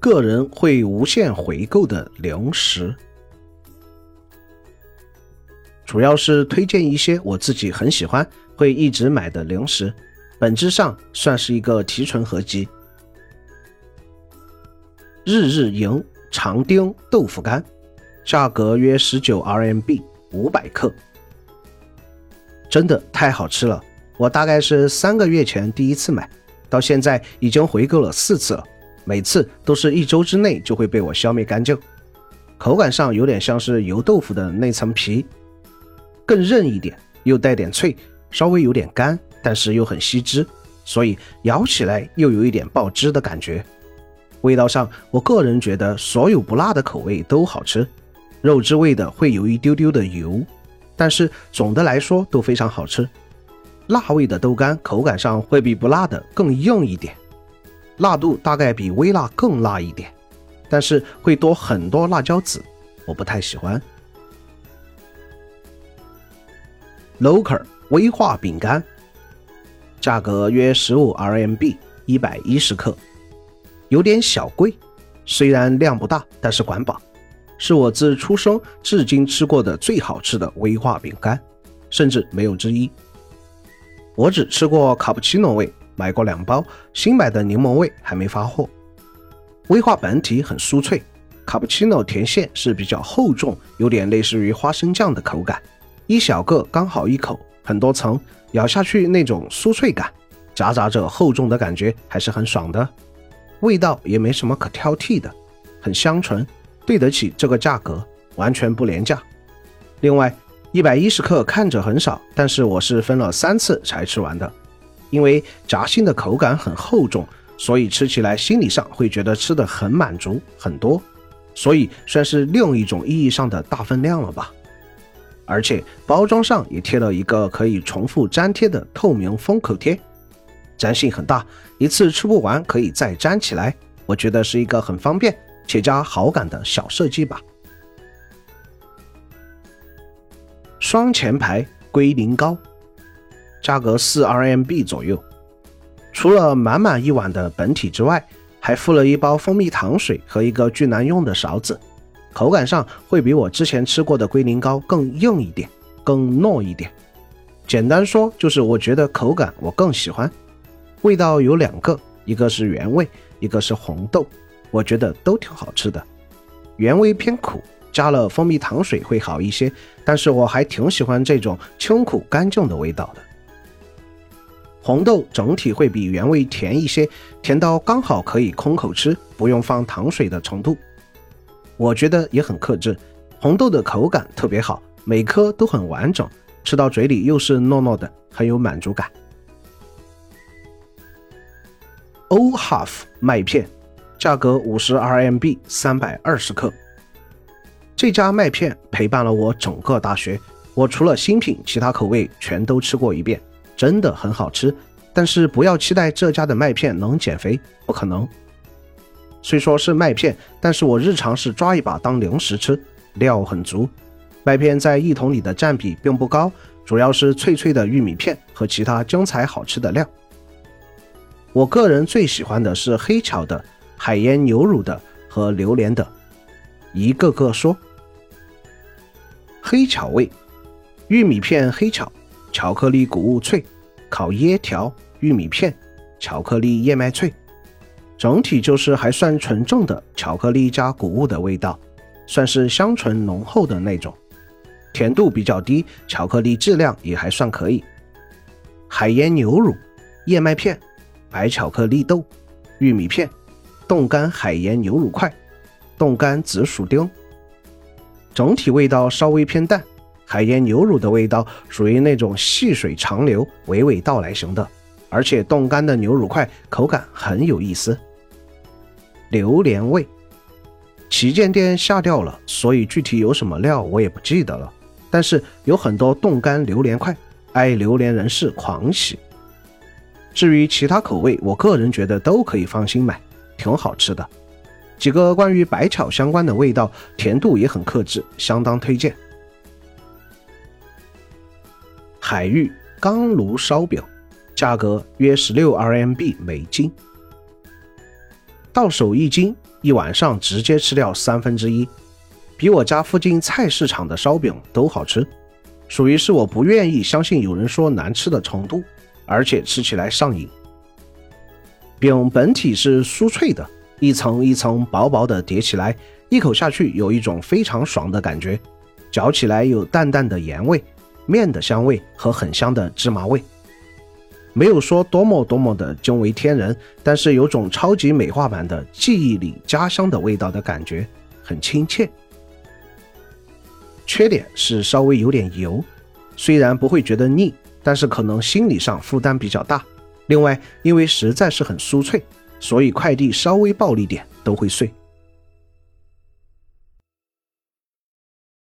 个人会无限回购的零食，主要是推荐一些我自己很喜欢、会一直买的零食，本质上算是一个提纯合集。日日营长丁豆腐干，价格约十九 RMB，五百克，真的太好吃了！我大概是三个月前第一次买，到现在已经回购了四次了。每次都是一周之内就会被我消灭干净，口感上有点像是油豆腐的那层皮，更韧一点，又带点脆，稍微有点干，但是又很吸汁，所以咬起来又有一点爆汁的感觉。味道上，我个人觉得所有不辣的口味都好吃，肉汁味的会有一丢丢的油，但是总的来说都非常好吃。辣味的豆干口感上会比不辣的更硬一点。辣度大概比微辣更辣一点，但是会多很多辣椒籽，我不太喜欢。Loker 威化饼干，价格约十五 RMB，一百一十克，有点小贵，虽然量不大，但是管饱，是我自出生至今吃过的最好吃的威化饼干，甚至没有之一。我只吃过卡布奇诺味。买过两包，新买的柠檬味还没发货。威化本体很酥脆，卡布奇诺甜馅是比较厚重，有点类似于花生酱的口感。一小个刚好一口，很多层，咬下去那种酥脆感，夹杂着厚重的感觉，还是很爽的。味道也没什么可挑剔的，很香醇，对得起这个价格，完全不廉价。另外，一百一十克看着很少，但是我是分了三次才吃完的。因为夹心的口感很厚重，所以吃起来心理上会觉得吃的很满足很多，所以算是另一种意义上的大分量了吧。而且包装上也贴了一个可以重复粘贴的透明封口贴，粘性很大，一次吃不完可以再粘起来。我觉得是一个很方便且加好感的小设计吧。双前排龟苓膏。价格四 RMB 左右，除了满满一碗的本体之外，还附了一包蜂蜜糖水和一个巨难用的勺子，口感上会比我之前吃过的龟苓膏更硬一点，更糯一点。简单说就是我觉得口感我更喜欢。味道有两个，一个是原味，一个是红豆，我觉得都挺好吃的。原味偏苦，加了蜂蜜糖水会好一些，但是我还挺喜欢这种清苦干净的味道的。红豆整体会比原味甜一些，甜到刚好可以空口吃，不用放糖水的程度。我觉得也很克制。红豆的口感特别好，每颗都很完整，吃到嘴里又是糯糯的，很有满足感。ohaf 麦片，价格五十 RMB，三百二十克。这家麦片陪伴了我整个大学，我除了新品，其他口味全都吃过一遍。真的很好吃，但是不要期待这家的麦片能减肥，不可能。虽说是麦片，但是我日常是抓一把当零食吃，料很足。麦片在一桶里的占比并不高，主要是脆脆的玉米片和其他精彩好吃的料。我个人最喜欢的是黑巧的、海盐牛乳的和榴莲的，一个个说。黑巧味，玉米片黑巧。巧克力谷物脆，烤椰条、玉米片、巧克力燕麦脆，整体就是还算纯正的巧克力加谷物的味道，算是香醇浓厚的那种，甜度比较低，巧克力质量也还算可以。海盐牛乳、燕麦片、白巧克力豆、玉米片、冻干海盐牛乳块、冻干紫薯丁，整体味道稍微偏淡。海盐牛乳的味道属于那种细水长流、娓娓道来型的，而且冻干的牛乳块口感很有意思。榴莲味，旗舰店下掉了，所以具体有什么料我也不记得了。但是有很多冻干榴莲块，爱榴莲人士狂喜。至于其他口味，我个人觉得都可以放心买，挺好吃的。几个关于白巧相关的味道，甜度也很克制，相当推荐。海域钢炉烧饼，价格约十六 RMB 每斤，到手一斤一晚上直接吃掉三分之一，比我家附近菜市场的烧饼都好吃，属于是我不愿意相信有人说难吃的程度，而且吃起来上瘾。饼本体是酥脆的，一层一层薄薄的叠起来，一口下去有一种非常爽的感觉，嚼起来有淡淡的盐味、面的香味和很香的芝麻味。没有说多么多么的惊为天人，但是有种超级美化版的记忆里家乡的味道的感觉，很亲切。缺点是稍微有点油，虽然不会觉得腻，但是可能心理上负担比较大。另外，因为实在是很酥脆，所以快递稍微暴力点都会碎。